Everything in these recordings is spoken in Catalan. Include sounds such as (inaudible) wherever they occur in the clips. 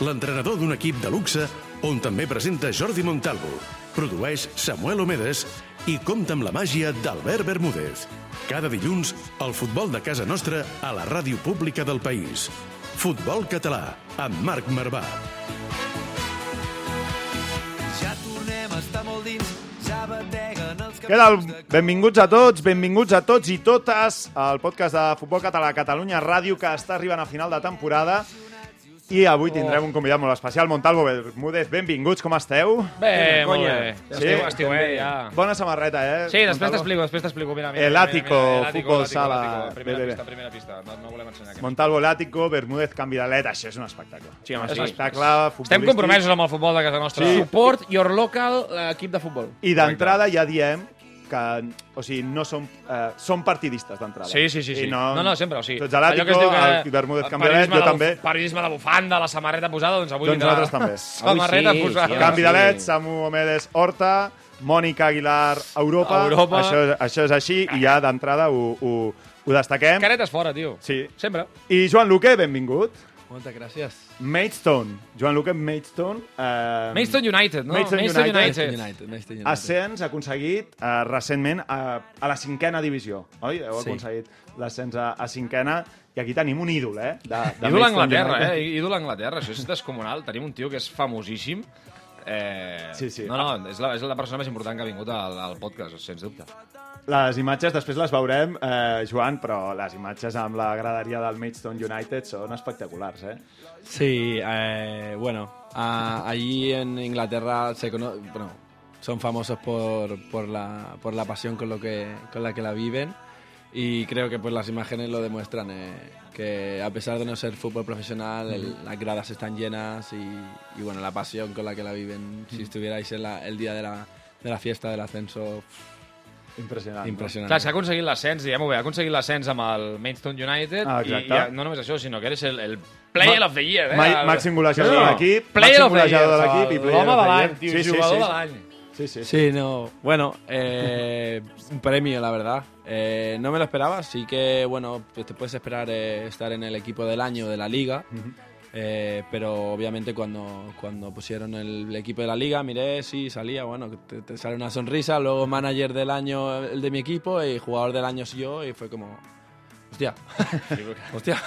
l'entrenador d'un equip de luxe on també presenta Jordi Montalvo, produeix Samuel Omedes i compta amb la màgia d'Albert Bermúdez. Cada dilluns, el futbol de casa nostra a la ràdio pública del país. Futbol Català, amb Marc Marvà. Ja tornem a estar molt dins, ja bateguen els Què tal? Benvinguts a tots, benvinguts a tots i totes al podcast de Futbol Català Catalunya Ràdio que està arribant a final de temporada i avui tindrem un convidat molt especial, Montalvo Bermúdez. Benvinguts, com esteu? Bé, molt bé. Sí? Estiu, estiu, eh, ja. Bona samarreta, eh? Sí, després t'explico, després t'explico. Mira, mira, El Ático, futbol Ático, sala. Primera Bé, bé, bé. pista, primera pista. No, no volem ensenyar. Montalvo, Lático, Bermúdez, canvi d'alet. Això és un espectacle. Sí, home, sí. espectacle futbolístic. Estem compromesos amb el futbol de casa nostra. Sí. Support your local eh, equip de futbol. I d'entrada ja diem que o sigui, no som, eh, som partidistes d'entrada. Sí, sí, sí. sí. I no, no, sempre, o sigui... Tu ets a l'Àtico, allò que el Bermúdez Canvialet, jo també. Periodisme de bufanda, la samarreta posada, doncs avui Doncs vindrà... nosaltres també. (laughs) Samarreta Avui sí, posada. sí. Canvi de led, Samu Omedes Horta, Mònica Aguilar Europa. Europa. Això, això és així i ja d'entrada ho, ho, ho destaquem. Caretes fora, tio. Sí. Sempre. I Joan Luque, benvingut. Moltes gràcies. Maidstone. Joan Luque, Maidstone. Eh, Maidstone United, no? Maidstone Maidstone United. United. United, United United. Ascens aconseguit eh, recentment a, a la cinquena divisió, oi? Heu Sí. aconseguit l'ascens a, a cinquena i aquí tenim un ídol, eh? De, de Ídol a Maidstone Anglaterra, United. eh? Ídol a Anglaterra, això és descomunal. Tenim un tio que és famosíssim. Eh, Sí, sí. No, no, és la, és la persona més important que ha vingut al, al podcast, sens dubte. Les imatges després les veurem, eh, Joan, però les imatges amb la graderia del Maidstone United són espectaculars, eh? Sí, eh, bueno, a- allí en Inglaterra se cono bueno, son famosos por, por, la, por la pasión con, lo que, con la que la viven y creo que pues las imágenes lo demuestran, eh, que a pesar de no ser fútbol profesional, el- las gradas están llenas y, y, bueno, la pasión con la que la viven, si estuvierais en la- el día de la, de la fiesta del ascenso, Impressionant. impresionante. Clar, s'ha aconseguit l'ascens, diguem-ho bé, ha aconseguit l'ascens amb el Maidstone United Ah, i, i no només això, sinó que eres el, el player Ma- of the year. Eh? Ma El- màxim golejador No, de l'equip, Player màxim of the year, golejador de l'equip i player L'home of de the l'any, year. tio, Sí, sí, jugador sí. de l'any. Sí, sí, sí. Sí, no. Bueno, eh, un premio, la verdad. Eh, no me lo esperaba, sí que, bueno, pues te puedes esperar eh, estar en el equipo del año de la liga. Eh, pero obviamente cuando, cuando pusieron el, equipo de la liga, miré, sí, salía, bueno, te, te sale una sonrisa, luego manager del año el de mi equipo y jugador del año yo y fue como, hostia, (laughs) hostia.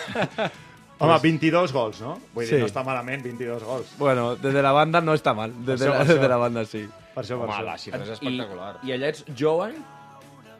Home, 22 gols, no? Vull dir, Sí. no està malament, 22 gols. Bueno, desde la banda no está mal, desde, Això, la, això. (laughs) desde la banda sí. Per això, per Home, això. la xifra és espectacular. I allà ets Joan?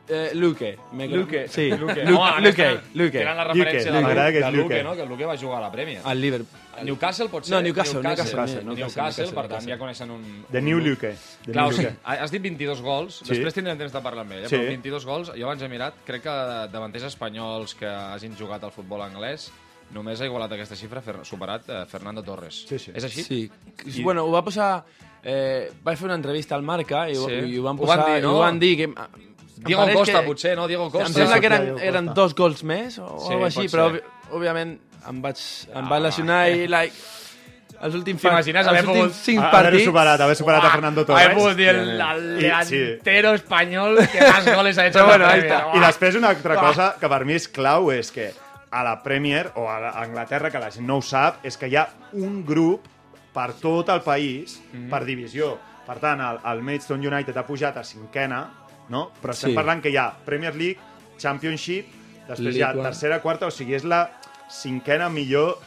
Eh, Luque. Me Luque. Sí, Luque. Lu- Home, Luque. Luque. Tenen la Luque, referència de, m'agrada que és de Luque, Luque. no? Que el Luque va jugar a la Premier. Al Liverpool. Newcastle pot ser? No, Newcastle, Newcastle, Newcastle, Newcastle, Newcastle, per tant, Newcastle. ja coneixen un... The New. Luque. The Clar, New Luque. has dit 22 gols, Sí. després tindrem temps de parlar amb ell, eh? Sí. però 22 gols, jo abans he mirat, crec que davanters espanyols que hagin jugat al futbol anglès, només ha igualat aquesta xifra, fer, superat eh, Fernando Torres. Sí, sí. És així? Sí. Bueno, ho va posar... Eh, vaig fer una entrevista al Marca i, Sí. i ho van Ho van posar... dir, no? i ho van dir que... Diego Costa, que, potser, no? Diego Costa. Em sembla que eren, eren dos gols més o Sí, alguna així, però òbviament em vaig, em vaig lesionar i like, els últims, T'imagines els haver últims pogut- cinc Haver partits... superat, haver superat a Fernando Haver Torres. pogut dir el, el I- sí. delantero espanyol que más goles ha hecho (laughs) bueno, ahí está. I després una altra cosa que per mi és clau és que a la Premier o a la- a Anglaterra, que la gent no ho sap, és que hi ha un grup per tot el país, Mhm. per divisió. Per tant, el, el Maidstone United ha pujat a cinquena, no? però estem Sí. parlant que hi ha Premier League, Championship, després hi ha League tercera, quarta, o sigui, és la cinquena millor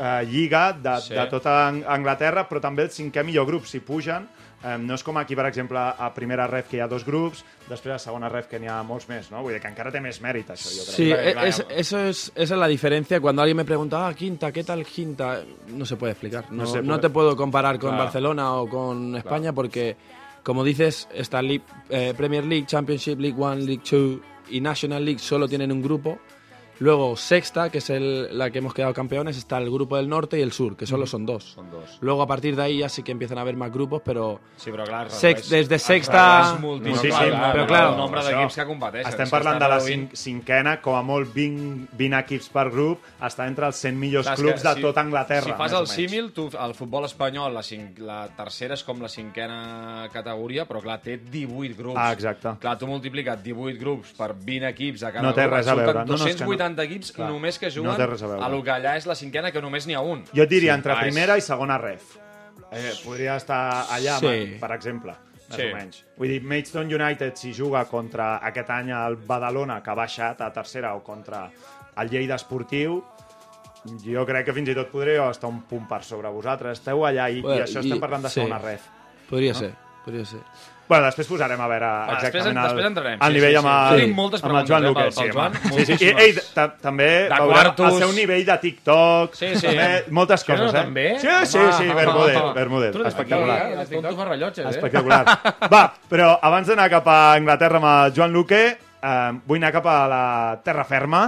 eh, lliga de, Sí. de tota Ang- Anglaterra, però també el cinquè millor grup. Si pugen, eh, no és com aquí, per exemple, a primera ref que hi ha dos grups, després a segona ref que n'hi ha molts més, no? Vull dir que encara té més mèrit, això, jo crec. Sí, Claro, e- claro. es- eso es, esa es la diferencia. Cuando alguien me pregunta, ah, quinta, ¿qué tal quinta? No se puede explicar. No, No se no puede. te puedo comparar con Claro. Barcelona o con España porque, como dices, esta League- eh, Premier League, Championship, League One, League Two y National League solo tienen un grupo Luego, sexta, que es el- la que hemos quedado campeones, está el grupo del norte y el sur, que solo son dos. Són dos. Luego, a partir de ahí ya sí que empiezan a haber más grupos, pero Sí, però clar, Sex- redueix- des de es sexta- redueix moltíssim, Moltíssim, clar, però el clar, nombre això. d'equips que competeixen. Estem parlant de la cinc, cinquena, com a molt 20, 20 equips per grup, està entre els 100 millors Clar, clubs que de tota Anglaterra. Si fas el símil, tu, el futbol espanyol, la, cinc, la tercera és com la cinquena categoria, però clar, té 18 grups. Ah, exacte. Clar, tu multiplica't 18 grups per 20 equips a cada No té grup, res a surten veure. No, no, és que no. 280 equips Clar. només que No juguen té res a veure. a lo que allà és la cinquena, que només n'hi ha un. Jo et diria entre Ah, és- primera i segona ref. Eh, podria estar allà, Sí. per exemple, més Sí. o menys. Vull dir, Maidstone United, si juga contra aquest any el Badalona, que ha baixat a tercera, o contra el Lleida Esportiu, jo crec que fins i tot podria estar un punt per sobre vosaltres. Esteu allà i, i Bueno, això i- estem parlant de sí. segona ref. podría ser, podría ser. Bueno, després posarem a veure Va, exactament després- després entrarem, el sí, nivell sí, amb, sí. el, Tenim moltes amb el Joan eh, Luque. pel- pel Joan, sí, sí. I, ta- també quartos. el seu nivell de TikTok, Sí, sí. també, moltes Sí, coses, no, eh? també? Sí, sí, sí, Tu eres espectacular. aquí, eh? Tontos fa rellotges, eh? Espectacular. (laughs) Va, però abans d'anar cap a Anglaterra amb el Joan Luque, eh, vull anar cap a la terra ferma,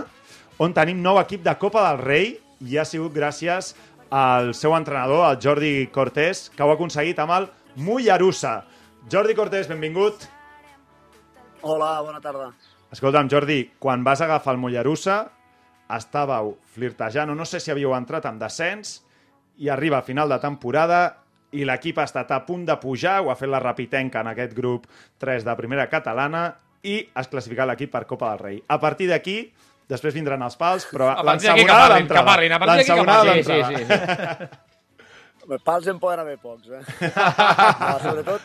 on tenim nou equip de Copa del Rei i ha sigut gràcies al seu entrenador, el Jordi Cortés, que ho ha aconseguit amb el Mollerussa. Jordi Cortés, benvingut. Hola, bona tarda. Escolta'm, Jordi, quan vas agafar el Mollerussa, estàveu flirtejant, o no sé si havíeu entrat en descens, i arriba a final de temporada i l'equip ha estat a punt de pujar, ho ha fet la Rapitenca en aquest grup 3 de primera catalana, i has classificat l'equip per Copa del Rei. A partir d'aquí, després vindran els pals, però A partir d'aquí que l'ensabonada parlin, d'entrada. que parlin, a partir d'aquí que parlin. Sí, sí, sí. Bé, Pals en poden haver pocs, eh? (laughs) No, sobretot,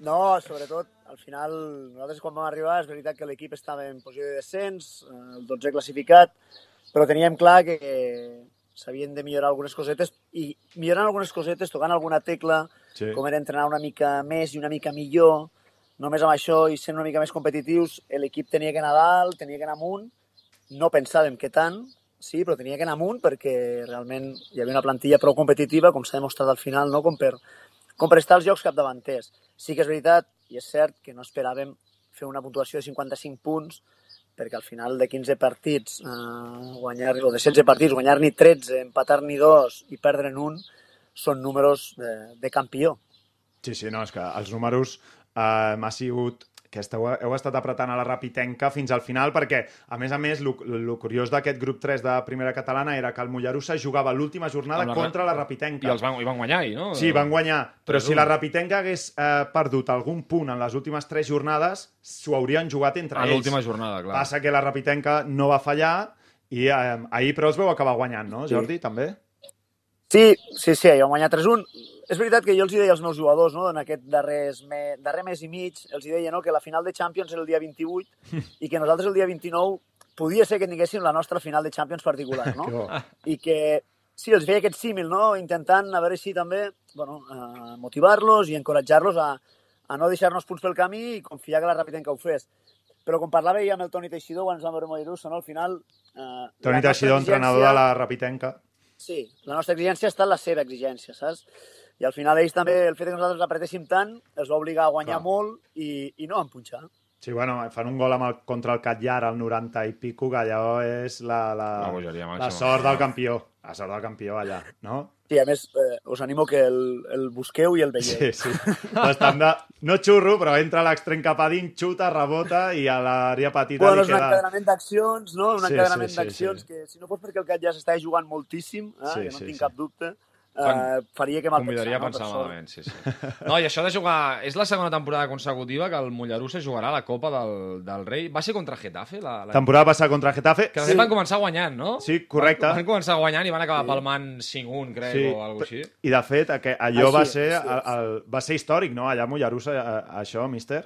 no, sobretot, al final, nosaltres quan vam arribar, és veritat que l'equip estava en posició de descens, eh, el 12 classificat, però teníem clar que s'havien de millorar algunes cosetes i millorant algunes cosetes, tocant alguna tecla, Sí. com era entrenar una mica més i una mica millor, només amb això i sent una mica més competitius, l'equip tenia que anar dalt, tenia que anar amunt, no pensàvem que tant, sí, però tenia que anar amunt perquè realment hi havia una plantilla prou competitiva, com s'ha demostrat al final, no? com, per, com per estar jocs capdavanters. Sí que és veritat, i és cert, que no esperàvem fer una puntuació de 55 punts, perquè al final de 15 partits, eh, guanyar, o de 16 partits, guanyar-n'hi 13, empatar-n'hi 2 i perdre'n un, són números de, de campió. Sí, sí, no, és que els números eh, m'ha sigut que esteu, heu estat apretant a la Rapitenca fins al final perquè, a més a més, el curiós d'aquest grup 3 de primera catalana era que el Mollerussa jugava l'última jornada la Ra- contra la Rapitenca. I els van, i van guanyar ahir, no? Sí, van guanyar, però si 3-1. la Rapitenca hagués eh, perdut algun punt en les últimes tres jornades, s'ho haurien jugat entre A ells. l'última jornada, clar. Passa que la Rapitenca no va fallar i eh, ahir però els veu acabar guanyant, no, Sí. Jordi, també? Sí, sí, sí, ja vam guanyar 3-1. És veritat que jo els hi deia als meus jugadors, no?, en aquest darrers me, darrer mes i mig, els hi deia no, que la final de Champions era el dia 28 i que nosaltres el dia 29 podia ser que tinguéssim la nostra final de Champions particular, no? (laughs) I que, sí, els feia aquest símil, no?, intentant a veure si també, bueno, eh, motivar-los i encoratjar-los a, a no deixar-nos punts pel camí i confiar que la Rapitenca ho fes. Però com parlava ja amb el Toni Teixidor quan ens vam veure Mollerussa, no? al final... Eh, Toni Teixidor, entrenador de la Rapitenca. Sí, la nostra exigència està en la seva exigència, saps? I al final ells també, el fet que nosaltres apretéssim tant, els va obligar a guanyar Clar. molt i, i no a empunxar. Sí, bueno, fan un gol amb el, contra el Catllar al 90 i pico, que allò és la, la, La la sort del campió. La sort del campió allà, no? Sí, a més, eh, us animo que el, el busqueu i el veieu. Sí, sí. Bastant de... No xurro, però entra l'extrem cap a dins, xuta, rebota i a l'àrea petita Bueno, li és un queda... encadenament d'accions, no? Un Sí, encadenament sí, sí, d'accions sí. que, si no fos perquè el Cat ja s'estava jugant moltíssim, eh, Sí, no sí, tinc sí. cap dubte, eh, faria que mal Convidaria a pensar, pensar no? Per malament, sí, sí. No, i això de jugar... És la segona temporada consecutiva que el Mollerussa jugarà a la Copa del, del Rei. Va ser contra Getafe? La, la... Temporada passada contra Getafe. Que sí. van començar guanyant, no? Sí, correcte. Van, van començar guanyant i van acabar palmant 5-1, crec, Sí, o alguna així. I de fet, aqu- allò Així va és, ser, així el, el, va ser històric, no? Allà a Mollerussa, això, míster?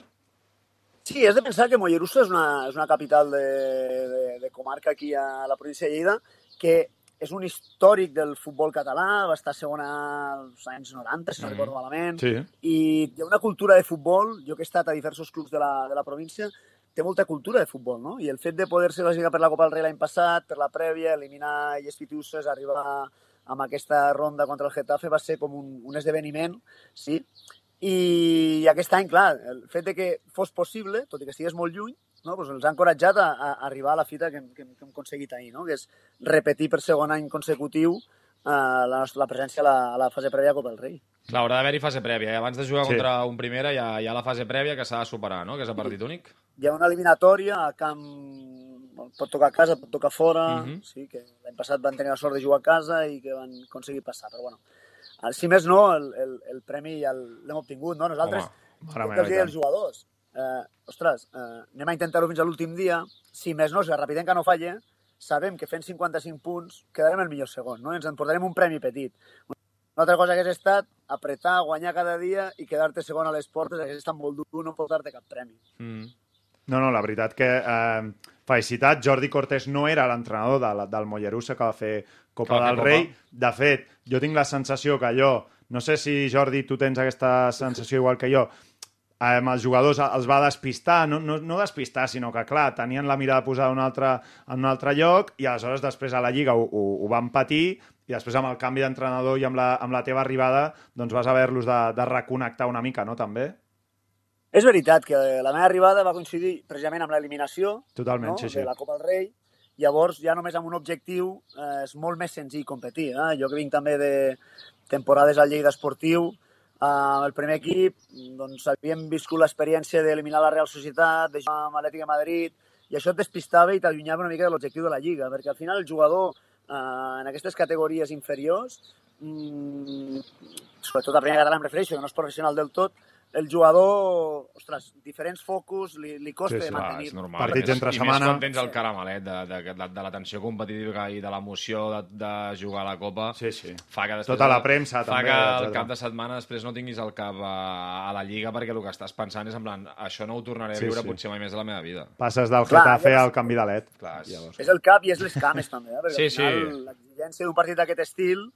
Sí, has de pensar que Mollerussa és una, és una capital de, de, de comarca aquí a la província de Lleida, que és un històric del futbol català, va estar segona als anys 90, si no Mhm. recordo malament, Sí. i hi ha una cultura de futbol, jo que he estat a diversos clubs de la, de la província, té molta cultura de futbol, no? I el fet de poder-se classificar per la Copa del Rei l'any passat, per la prèvia, eliminar Llespitiuses, arribar amb aquesta ronda contra el Getafe va ser com un, un esdeveniment, sí? I aquest any, clar, el fet de que fos possible, tot i que estigués molt lluny, no? pues els ha encoratjat a, a arribar a la fita que, hem- que, hem- que hem aconseguit ahir, no? que és repetir per segon any consecutiu eh, la, nostra- la presència a la, a la fase prèvia a Copa del Rei. Clar, haurà d'haver-hi fase prèvia. eh? Abans de jugar Sí. contra un primera hi ha, hi ha la fase prèvia que s'ha de superar, no? Que és a partit únic. Hi ha una eliminatòria a camp... Pot tocar a casa, pot tocar fora... Mhm. sí, que l'any passat van tenir la sort de jugar a casa i que van aconseguir passar, però bueno. Si més no, el, el, el premi ja el- l'hem obtingut, no? Nosaltres, Home, mare meva, els jugadors, eh, ostres, eh, anem a intentar-ho fins a l'últim dia, si més no, si la Rapidenca no falla, sabem que fent 55 punts quedarem el millor segon, no? Ens emportarem un premi petit. Una altra cosa que hagués estat apretar, guanyar cada dia i quedar-te segon a les portes, hagués estat molt dur no portar-te cap premi. Mm. No, no, la veritat que... Eh, felicitat, Jordi Cortés no era l'entrenador de, la- del Mollerussa que va fer Copa Que va fer del Copa. Rei. De fet, jo tinc la sensació que allò... No sé si, Jordi, tu tens aquesta sensació igual que jo, amb els jugadors els va despistar, no, no, no despistar, sinó que, clar, tenien la mirada posada en un altre, en un altre lloc i aleshores després a la Lliga ho, ho, ho van patir i després amb el canvi d'entrenador i amb la, amb la teva arribada doncs vas haver-los de, de reconnectar una mica, no, també? És veritat que la meva arribada va coincidir precisament amb l'eliminació no? sí, sí. de la Copa del Rei. Llavors, ja només amb un objectiu eh, és molt més senzill competir. Eh? Jo que vinc també de temporades al Lleida Esportiu, amb el primer equip, doncs havíem viscut l'experiència d'eliminar la Real Societat, de jugar amb l'Atlètic de Madrid, i això et despistava i t'allunyava una mica de l'objectiu de la Lliga, perquè al final el jugador eh, en aquestes categories inferiors, mm, sobretot a primera català em refereixo, que no és professional del tot, el jugador, ostres, diferents focus, li, li costa Sí, sí, sí. sí, mantenir. és normal. Partits I entre I setmana. més quan tens el caramelet de, de, de, de la tensió competitiva i de l'emoció de, de jugar a la Copa. Sí, sí. Fa que després, Tota la premsa, fa també, que el etcètera. cap de setmana després no tinguis el cap a, a la Lliga perquè el que estàs pensant és en plan, això no ho tornaré a Sí, viure sí. potser mai més de la meva vida. Passes del Clar, Getafe ja- al canvi de led. Clar, és... Llavors. És el cap i és les cames, també, eh? perquè Sí, al final l'exigència d'un partit d'aquest estil,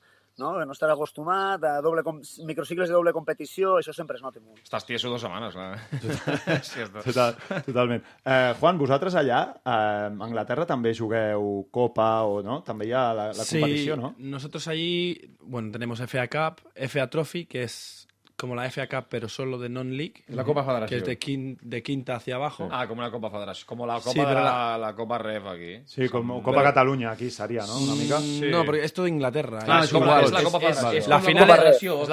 no? no estàs acostumat, a doble com... microcicles de doble competició, això sempre es nota molt. Estàs tieso dues setmanes, clar. (laughs) sí, està... Total, totalment. Eh, Juan, vosaltres allà, eh, a Anglaterra també jugueu Copa o no? També hi ha la, la competició, sí, no? nosotros allí, bueno, tenemos FA Cup, FA Trophy, que es como la FA Cup, pero solo de non-league. La Copa Que Federació. es de, quin- de quinta hacia abajo. Ah, com una Copa Federació. Com la Copa, Sí, de però la, la Copa Ref aquí. Sí, com Copa Catalunya aquí seria, no? Una mica. Mm, No, porque esto de Inglaterra. Clar, es és com igual. la- la Copa és, Federació. és, La final és la Copa que- Federació.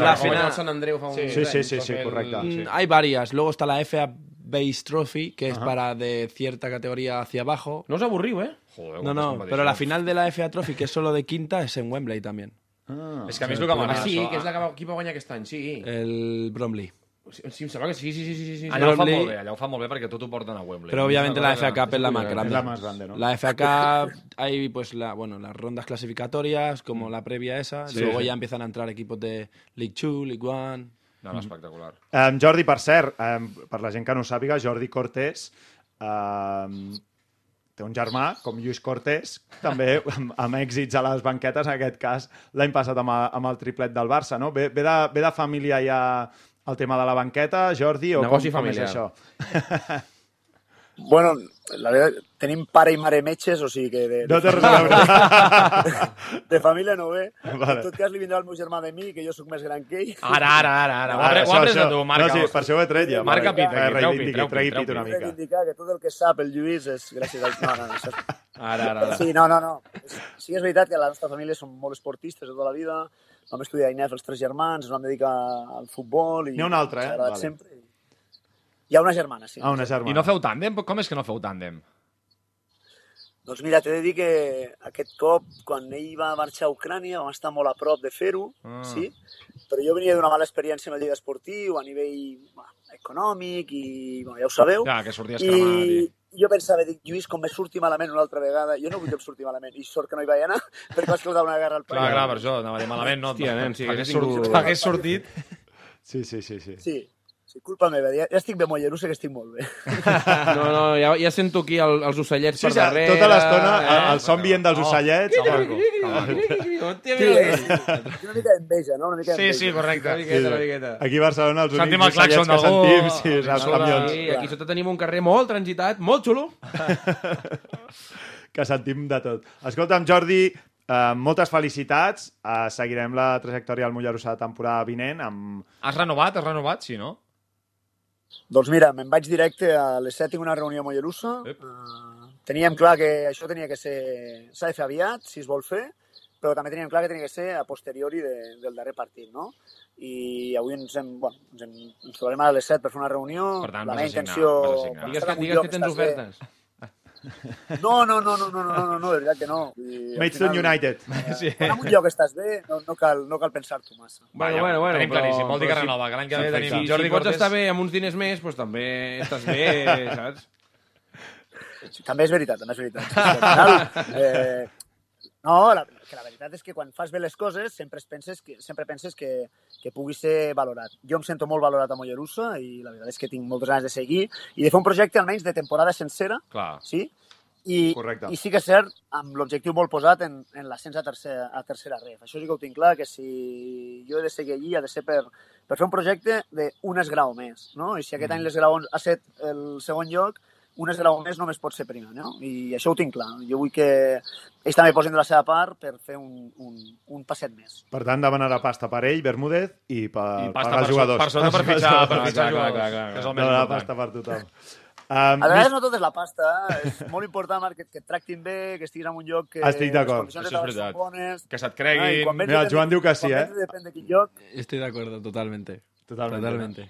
La La final Sant Andreu. Sí, Sí, sí, sí, correcte. Mm, Hay varias. Luego está la FA Base Trophy, que es para de cierta categoría hacia abajo. No us avorriu, eh? Joder, No, no, pero la final de la FA Trophy, que es solo de quinta, es en Wembley también. Ah, És que a mi és el que Ah, m'agrada. sí, això. que és la que va, qui va guanyar aquest any, sí. El Bromley. Sí, sí, em sembla que sí, sí, sí, sí, sí. sí. Allà ho fa molt bé, allà ho fa molt bé perquè tot ho porten a Wembley. Pero obviamente És una la FA Cup es la más es grande. es la más grande, ¿no? La FA Cup hay pues la, bueno, las rondas clasificatorias, como la previa esa. Sí, luego sí. ya empiezan a entrar equipos de League 2, League 1. No, no, espectacular. Um, Jordi, per cert, um, per la gent que no ho sàpiga, Jordi Cortés um, té un germà, com Lluís Cortés, també amb, (laughs) amb èxits a les banquetes, en aquest cas l'any passat amb, a- amb el triplet del Barça, no? Ve, ve, de, ve de família ja el tema de la banqueta, Jordi, o Negoci com, com és familiar. això? (laughs) Bueno, la veritat, tenim pare i mare metges, o sigui que de, No té res a veure. de família no ve. Vale. En tot cas, li vindrà el meu germà de mi, que jo sóc més gran que ell. Ara, ara, ara, ara. Ho ha Ara, pre- ho ha pres de tu, Marca. No, sí, per això ho he tret ja. Marca Vale. pit, aquí, Eh, treu pit, treu pit, treu pit una mica. reivindicar que tot el que sap el Lluís és gràcies al... No, no, no, això... Ara, ara, ara. Sí, no, no, no. Sí que és veritat que la nostra família som molt esportistes de tota la vida. Vam estudiar a INEF els tres germans, ens vam dedicar al futbol. I N'hi ha una altra, eh? Vale. Sempre. Hi ha una germana, sí. Ah, una germana. I no feu tàndem? Com és que no feu tàndem? Doncs mira, t'he de dir que aquest cop, quan ell va marxar a Ucrània, vam estar molt a prop de fer-ho, Ah. sí? Però jo venia d'una mala experiència amb el lliga esportiu, a nivell bueno, econòmic, i bueno, ja ho sabeu. Clar, que sorties cremat. I I... jo pensava, dic, Lluís, com me surti malament una altra vegada, jo no vull que em surti malament, i sort que no hi vaig anar, (laughs) perquè vaig causar una guerra al Clar, país. clar, per això anava a dir malament, no? Hòstia, nen, sí, Hagués sortit, hagués sortit. Sí, sí, sí. sí. Sí, sí, culpa meva, ja, ja estic bé mollerussa, que estic molt bé. (laughs) No, no, ja, ja sento aquí el, els ocellets Sí, per sí, darrere. tota l'estona eh? el, el son vient dels Oh. ocellets. Sí, una mica d'enveja, no? Una mica Sí, d'enveja. sí, correcte. Una miqueta, una miqueta. Aquí a Barcelona els Sentim únics el claxon ocellets que sentim sí, és els camions Sí, aquí sota tenim un carrer molt transitat, molt xulo. (laughs) que sentim de tot. Escolta'm, Jordi, eh, moltes felicitats. Eh, seguirem la trajectòria del Mollerussa de temporada vinent amb... Has renovat? Has renovat? Sí, no? Doncs mira, me'n vaig directe a les 7 tinc una reunió a Mollerussa. Uh, teníem clar que això tenia que ser... S'ha de fer aviat, si es vol fer, però també teníem clar que tenia que ser a posteriori de, del darrer partit, no? I avui ens, hem, bueno, ens, hem, ens trobarem a les 7 per fer una reunió. Per tant, la meva intenció... Digues que, digues que tens estàs bé- ofertes. No, no, no, no, no, no, no, no, de veritat que no. Al Maidstone final, United. eh, (laughs) Quan en un lloc estàs bé, no, no cal, no cal pensar-t'ho massa. Bueno, bueno, bueno. Tenim però- claríssim, vol dir que renova, que l'any que ve tenim Si, Jordi si pots Cortés. estar bé amb uns diners més, doncs també estàs bé, (laughs) saps? També és veritat, també és veritat. Sí, sí, al final, eh, no, la, que la veritat és que quan fas bé les coses sempre es penses que, sempre penses que, que pugui ser valorat. Jo em sento molt valorat a Mollerussa i la veritat és que tinc moltes ganes de seguir i de fer un projecte almenys de temporada sencera, Clar. sí? I, Correcte. I sí que és cert, amb l'objectiu molt posat en, en l'ascens a, tercera, a tercera ref. Això sí que ho tinc clar, que si jo he de seguir allí ha de ser per, per fer un projecte d'un esgrau més, no? I si aquest any l'esgrau ha set el segon lloc, un esgrau més només pot ser primer, no? I això ho tinc clar. Jo vull que ells també posin de la seva part per fer un, un, un passet més. Per tant, demanarà pasta per ell, Bermúdez, i per I pasta pagar els per, jugadors. per sota per fitxar, (laughs) per Clar, fitxar clar, jugadors, clar, clar, que és el No, més la important. pasta per tothom. Um, (laughs) A vegades no tot és la pasta, és molt important Marc, que, que et tractin bé, que estiguis en un lloc que Estic d'acord. Això és veritat. bones. Que se't Ah, creguin. vens Mira, el Joan diu que sí, quan eh? vens Depèn de quin lloc. Estoy de acuerdo, totalmente. Totalment. Totalmente.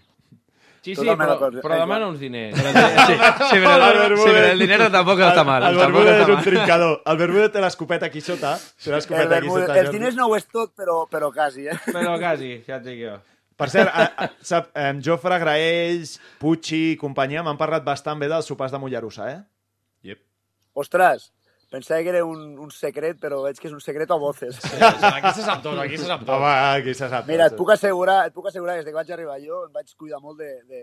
Sí, sí, però, però demana uns diners. Sí, sí, pero, El el, sí, pero el dinero tampoco está mal. El Bermúdez está és un trincador. El Bermúdez té l'escopeta aquí sota. Té El l'escopeta aquí Bermúdez, sota. els diners no ho és tot, però, però quasi, eh? Però quasi, ja et dic jo. Per cert, a, a, sap, em, Jofre, Graells, Pucci i companyia m'han parlat bastant bé dels sopars de Mollerussa, eh? Ostres, pensava que era un, un secret, però veig que és un secret a voces. Aquí se sap tot, aquí se sap tot. Home, aquí se sap. Mira, et puc assegurar, et puc assegurar que des que vaig arribar jo em vaig cuidar molt de, de,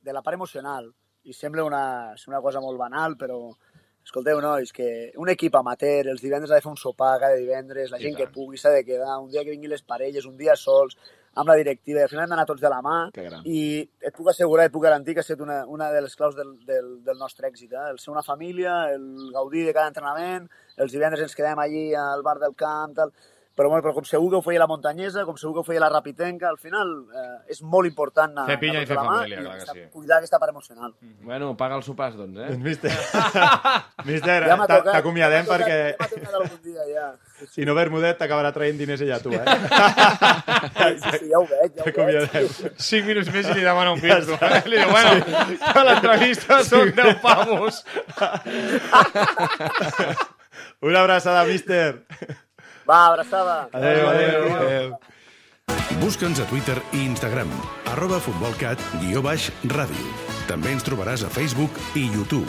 de la part emocional. I sembla una, una cosa molt banal, però escolteu, nois, que un equip amateur, els divendres ha de fer un sopar cada divendres, la I gent que pugui s'ha de quedar, un dia que vinguin les parelles, un dia sols, amb la directiva, i al final hem d'anar tots de la mà, i et puc assegurar, et puc garantir que ha estat una, una de les claus del, del, del nostre èxit, eh? el ser una família, el gaudir de cada entrenament, els divendres ens quedem allí al bar del camp, tal, però, bueno, però com segur que ho feia la muntanyesa, com segur que ho feia la rapitenca, al final eh, és molt important anar, Fer pinya anar i fer de la mà família, clar que aquesta- sí. cuidar aquesta part emocional. Bueno, paga els sopars, doncs, eh? Doncs, Mister, mister (laughs) Ja t'acomiadem ja m'ha tocat, perquè Ja m'ha tocat algun dia, ja. Si no Bermudet t'acabarà traient diners ella a tu, eh? Sí, sí, ja ho veig, ja ho veig. T'acomiadem. 5 minuts més i li demana un pis. tu. Li diu, bueno, que l'entrevista són 10 pavos. (laughs) Una abraçada, mister. Va, abraçada. Adéu, adéu. Busca'ns a Twitter i Instagram, arroba futbolcat, guió baix, ràdio. També ens trobaràs a Facebook i YouTube.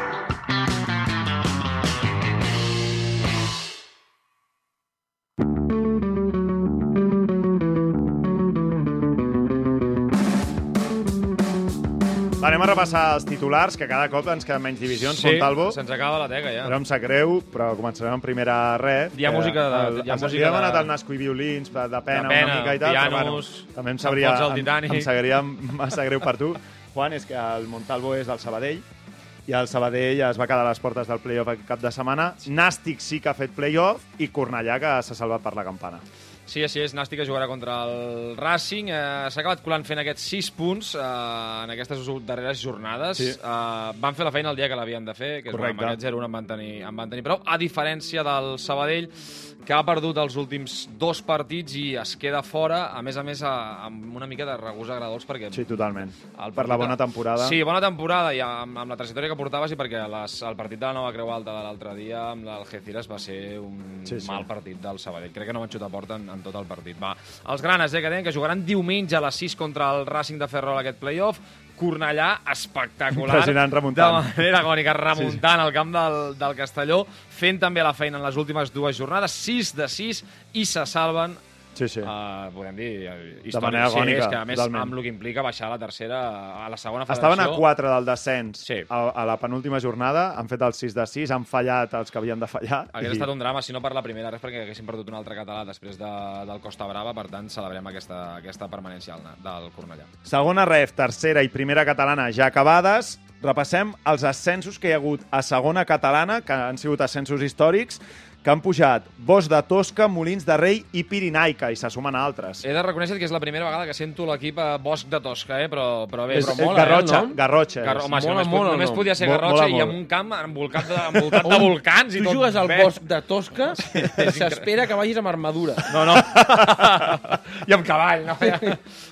Va, anem a repassar els titulars, que cada cop ens queden menys divisions, sí, Montalvo. se'ns acaba la teca, ja. Però em sap greu, però començarem en primera res. Hi ha música de- El, hi ha música he demanat de- al Nasco i violins, de, de pena, De pena, una mica i tal, però pianos, bueno, també em sabria, em el em sabria massa greu per tu. Juan, és que el Montalvo és del Sabadell, i el Sabadell es va quedar a les portes del playoff aquest cap de setmana. Nàstic sí que ha fet playoff i Cornellà que s'ha salvat per la campana. Sí, així és. Nàstic que jugarà contra el Racing. Eh, S'ha acabat colant fent aquests 6 punts eh, en aquestes darreres jornades. Sí. Eh, van fer la feina el dia que l'havien de fer, que és, Correcte. bueno, amb aquest 0-1 en, van tenir, en van tenir prou, a diferència del Sabadell, que ha perdut els últims dos partits i es queda fora, a més a més, a, amb una mica de regús agradolç, perquè Sí, totalment. el Per la bona temporada. Sí, bona temporada i amb, amb la trajectòria que portaves i perquè les, el partit de la Nova Creu Alta de l'altre dia amb l'Algeciras va ser un Sí, sí, mal partit del Sabadell. Crec que no van xutar porta en, en tot el partit. Va. Els granes, eh, que deien que jugaran diumenge a les 6 contra el Racing de Ferrol aquest playoff. Cornellà, espectacular. Impressionant, remuntant. De manera agònica, remuntant al camp del, del Castelló, fent també la feina en les últimes dues jornades, 6 de 6, i se salven Sí, sí. Uh, podem dir, eh, històric. manera sí, agònica, és que a més totalment. amb el que implica baixar a la tercera, a la segona federació... Estaven a 4 del descens Sí. a, a la penúltima jornada, han fet el 6 de 6, han fallat els que havien de fallar. Hauria estat un drama, si no per la primera, res perquè haguéssim perdut un altre català després de, del Costa Brava, per tant celebrem aquesta, aquesta permanència del Cornellà. Segona ref, tercera i primera catalana ja acabades. Repassem els ascensos que hi ha hagut a segona catalana, que han sigut ascensos històrics, que han pujat Bosch de Tosca, Molins de Rei i Pirinaica, i se sumen altres. He de reconèixer que és la primera vegada que sento l'equip a Bosch de Tosca, eh? però, però bé. És, però mola, Garrotxa, eh, el nom? Garrotxa. Gar és. home, si Mola només, el només nom. podia ser Garrotxa mola i molt. amb un camp envoltat de, (laughs) envoltat de volcans i Tu tot jugues al bosc de Tosca, (laughs) s'espera que vagis amb armadura. No, no. (laughs) I amb cavall, no?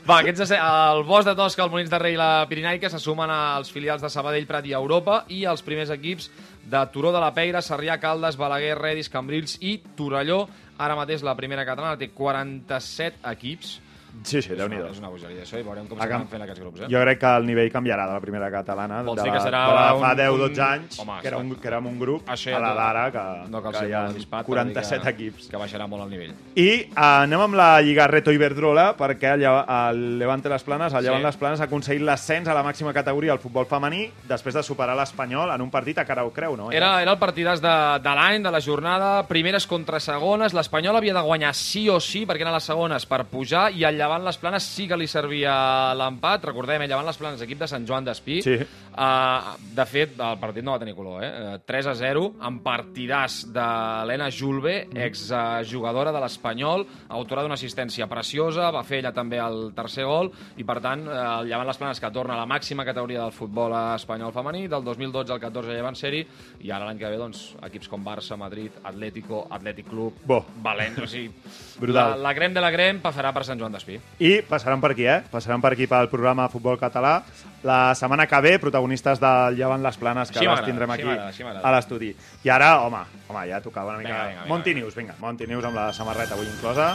Va, aquests, el Bosch de Tosca, el Molins de Rei i la Pirinaica se sumen als filials de Sabadell, Prat i Europa i els primers equips de Turó de la Peira, Sarrià, Caldes, Balaguer, Redis, Cambrils i Torelló. Ara mateix la primera catalana té 47 equips. Sí, sí, déu nhi És una bogeria, això, i veurem com s'acaben cam- fent aquests grups. Eh? Jo crec que el nivell canviarà de la primera catalana, Vols de dir la, que serà de la de fa un- 10-12 un- anys, Home, que, era un, que érem un grup, Això a ja la no- d'ara, que, no cal que ser hi ha molt dispat per dir 47 que, equips. Que baixarà molt el nivell. I uh, anem amb la Lliga Reto Iberdrola, perquè el, Lleva- el Levante Les Planes, el Sí. Llevant Les Planes ha aconseguit l'ascens a la màxima categoria del futbol femení després de superar l'Espanyol en un partit a cara o creu, no? Era, era el partidàs de, de l'any, de la jornada, primeres contra segones. L'Espanyol havia de guanyar sí o sí, perquè eren les segones, per pujar, i el Llevant Les Planes sí que li servia l'empat. Recordem, el Llevant Les Planes, equip de Sant Joan d'Espí. Sí. Uh, de fet, el partit no va tenir color, eh? Uh, 3 a 0, amb partidàs de l'Ena Julve, exjugadora de l'Espanyol, autora d'una assistència preciosa, va fer ella també el tercer gol, i per tant, eh, el Llevant Les Planes que torna a la màxima categoria del futbol espanyol femení, del 2012 al 14 ja van ser-hi, i ara l'any que ve, doncs, equips com Barça, Madrid, Atlético, Atlètic Club, Bo. València, o sigui, (laughs) Brutal. La, la crem de la crem passarà per Sant Joan d'Espí. I passaran per aquí, eh? Passaran per aquí pel programa Futbol Català. La setmana que ve, protagonistes del Llevant Les Planes, que les tindrem aquí a l'estudi. I ara, home, home, ja tocava una mica... Vinga, vinga, Monti vinga. News, vinga, Monti News amb la samarreta avui inclosa.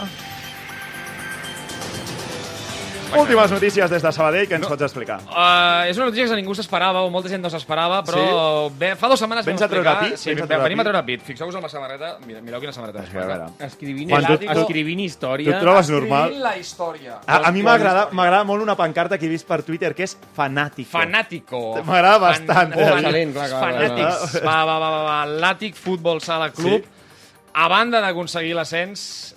Últimes notícies des de Sabadell, que ens pots explicar? Uh, és una notícia que ningú s'esperava, o molta gent no s'esperava, però bé, fa dues setmanes Vens vam a treure explicar- pit? Sí, Vens a treure venim a treure pit. Fixeu-vos en la samarreta. Mira, mireu quina samarreta és. A veure. Escrivint, Quan tu- tu- escrivint Tu història... et trobes normal? la història. A, a mi m'agrada m'agrada molt una pancarta que he vist per Twitter, que és fanàtico. Fanàtico. M'agrada bastant, Fan- eh? fan- Excel·lent, clar, clar, clar. Fanàtics. Va, va, va, va, va. L'Àtic Futbol Sala Club, Sí. a banda d'aconseguir l'ascens,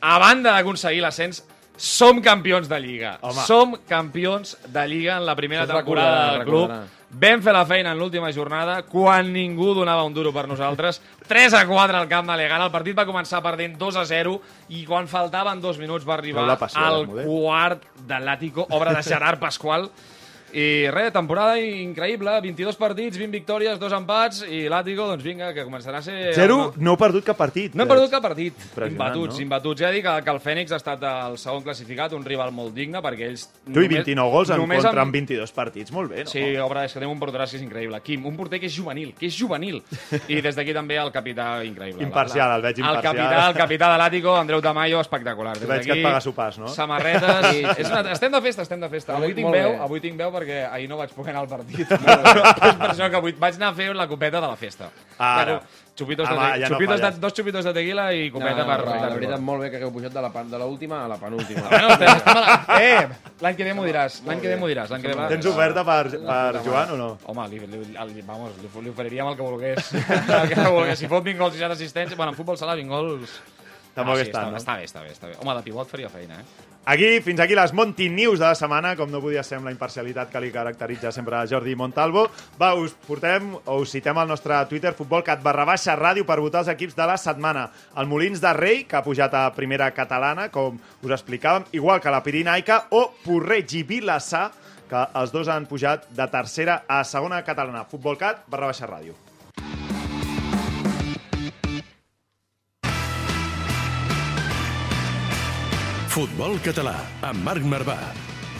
a banda d'aconseguir l'ascens, som campions de Lliga. Home. Som campions de Lliga en la primera Això temporada del club. recordarà. Vam fer la feina en l'última jornada, quan ningú donava un duro per nosaltres. (laughs) 3 a 4 al camp de Legan. El partit va començar perdent 2 a 0 i quan faltaven dos minuts va arribar passió, al quart de l'Àtico, obra de (laughs) Gerard Pasqual. I res, temporada increïble, 22 partits, 20 victòries, dos empats, i l'Àtico, doncs vinga, que començarà a ser... Zero, No, no heu perdut cap partit. no he perdut cap partit. Imbatuts, no? imbatuts. Ja dic que, que el Fènix ha estat el segon classificat, un rival molt digne, perquè ells... Tu i 29 gols en contra amb- en 22 partits, molt bé, no? Sí, obra, és que tenim un porteràs que és increïble. Quim, un porter que és juvenil, que és juvenil. I des d'aquí també el capità increïble. (laughs) Imparcial, el veig El imparcial. capità, el capità de l'Àtico, Andreu Tamayo, espectacular. Des Veig que et paga sopars, no? Samarretes... Sí, sí. és una... Estem de festa, estem de festa. Avui tinc veu, avui tinc veu perquè ahir no vaig poder anar al partit. (laughs) és per això que avui vaig anar a fer la copeta de la festa. Ara. Xupitos, Home, de, ja no xupitos de, falles. dos xupitos de tequila i No, copeta no, per... no, per la veritat, molt bé que hagueu pujat de la, pan- de l'última a la penúltima. Bueno, estem, (laughs) estem a la... Eh, l'any que ve m'ho diràs, l'any que ve m'ho diràs. L'any que ve Tens oferta per, per Joan o no? Home, li, li, li, vamos, li, li oferiríem el que volgués. (laughs) el que volgués. Si fot 20 gols i 60 assistències... Bueno, en futbol sala 20 gols... Tampoc Ah, sí, estan, està, no? està bé, està bé, està bé. Home, de pivot faria feina, eh? Aquí, fins aquí les Monty News de la setmana, com no podia ser amb la imparcialitat que li caracteritza sempre a Jordi Montalvo. Va, us portem, o us citem al nostre Twitter, futbolcat barra baixa ràdio per votar els equips de la setmana. El Molins de Rei, que ha pujat a primera catalana, com us explicàvem, igual que la Pirinaica, o Porreig i Vilassar, que els dos han pujat de tercera a segona catalana. Futbolcat barra baixa ràdio. Futbol català, amb Marc Marvà.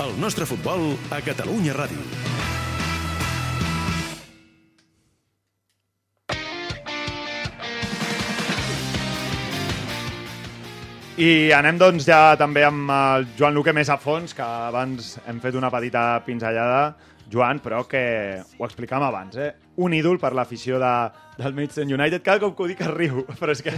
El nostre futbol a Catalunya Ràdio. I anem, doncs, ja també amb el Joan Luque més a fons, que abans hem fet una petita pinzellada. Joan, però que ho explicàvem abans, eh? Un ídol per l'afició de, del Manchester United. Cada cop que ho dic es riu, (laughs) però és que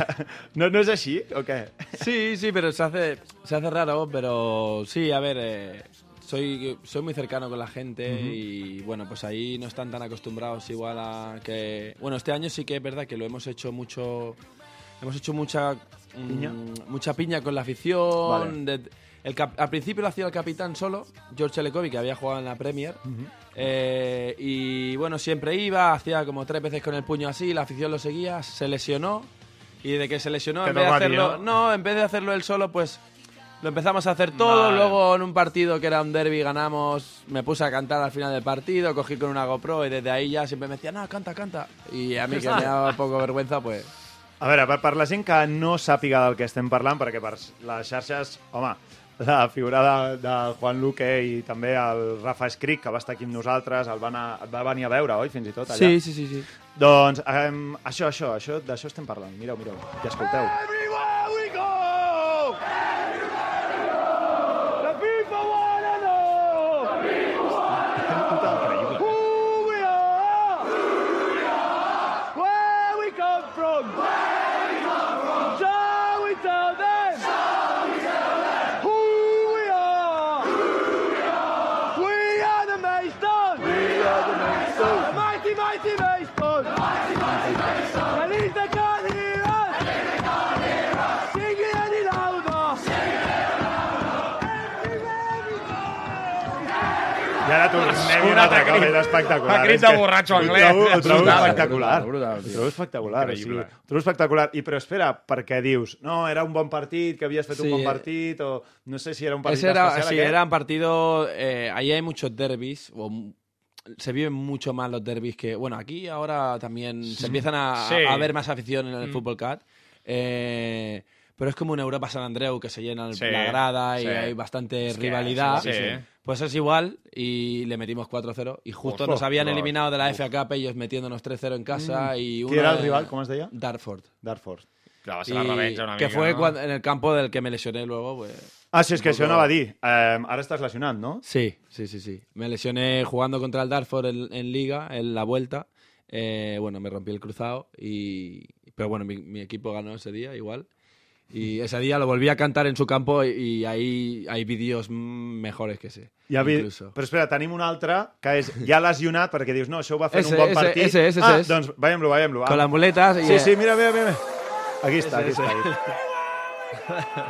no, no és així, o què? Sí, sí, pero se hace, se hace raro, pero sí, a ver, eh, soy, soy muy cercano con la gente y bueno, pues ahí no están tan acostumbrados igual a que... Bueno, este año sí que es verdad que lo hemos hecho mucho... Hemos hecho mucha mm, ¿Piña? mucha piña con la afición. Vale. de- el cap- al principio lo hacía el capitán solo, George Elekovic, que había jugado en la Premier. Eh, y bueno, siempre iba, hacía como tres veces con el puño así, la afición lo seguía, se lesionó. Y de que se lesionó, en no vez de hacerlo, no, en vez de hacerlo él solo, pues lo empezamos a hacer todo. Vale. Luego en un partido que era un derby ganamos, me puse a cantar al final del partido, cogí con una GoPro y desde ahí ya siempre me decía, no, canta, canta. Y a mí que me daba un poco vergüenza, pues A veure, per, per la gent que no sàpiga del que estem parlant, perquè per les xarxes, home, la figura de, de Juan Luque i també el Rafa Escric, que va estar aquí amb nosaltres, el va, anar, et va venir a veure, oi, fins i tot, allà? Sí, sí, sí, sí. Doncs um, això, això, això, d'això estem parlant. Mireu, mireu, i escolteu. Everywhere un altre cop, és espectacular. Un crit de borratxo ho anglès. trobo, ho trobo Brutal, espectacular. brutal, Ho trobo espectacular. O sigui, ho trobo espectacular. I però espera, perquè dius, no, era un bon partit, que havies fet un bon partit, o no sé si era un partit Ese era, especial. sí, aquest. eran partidos. eh, ahí hay muchos derbis. O, se viven mucho más los derbis que. Bueno, aquí ahora también se empiezan a, Sí. a ver más afición en el Mm. Fútbol Cat. Eh, pero es como en Europa San Andreu que se llena el- Sí, la grada y sí. hay bastante Es que rivalidad. sí, sí. Pues es igual y le metimos 4-0 y justo Ojo, nos habían claro. eliminado de la FA Cup ellos metiéndonos 3-0 en casa y Qui una era el de- rival, com es deia? Dartford. Dartford. Clar, va ser Y la revenja una que mica, fue no? cuando- en el campo del que me lesioné luego, pues... Ah, sí, és que això anava a dir. Eh, ara estàs lesionat, no? Sí, sí, sí, sí. Me lesioné jugando contra el Dartford en, en Liga, en la vuelta. Eh, bueno, me rompí el cruzado y... Pero bueno, mi, mi equipo ganó ese día igual. Y ese día lo volví a cantar en su campo y, y ahí hay vídeos mejores que ese. Ja vi... incluso. Però espera, tenim un altre que és ja lesionat perquè dius, no, això ho va fer Ese, un bon ese, partit. ese, ese, ah, ese. doncs veiem-lo, veiem-lo. Con las muletas. Sí, eh, sí, mira, mira, mira. Aquí està, aquí Ese, està. Aquí està.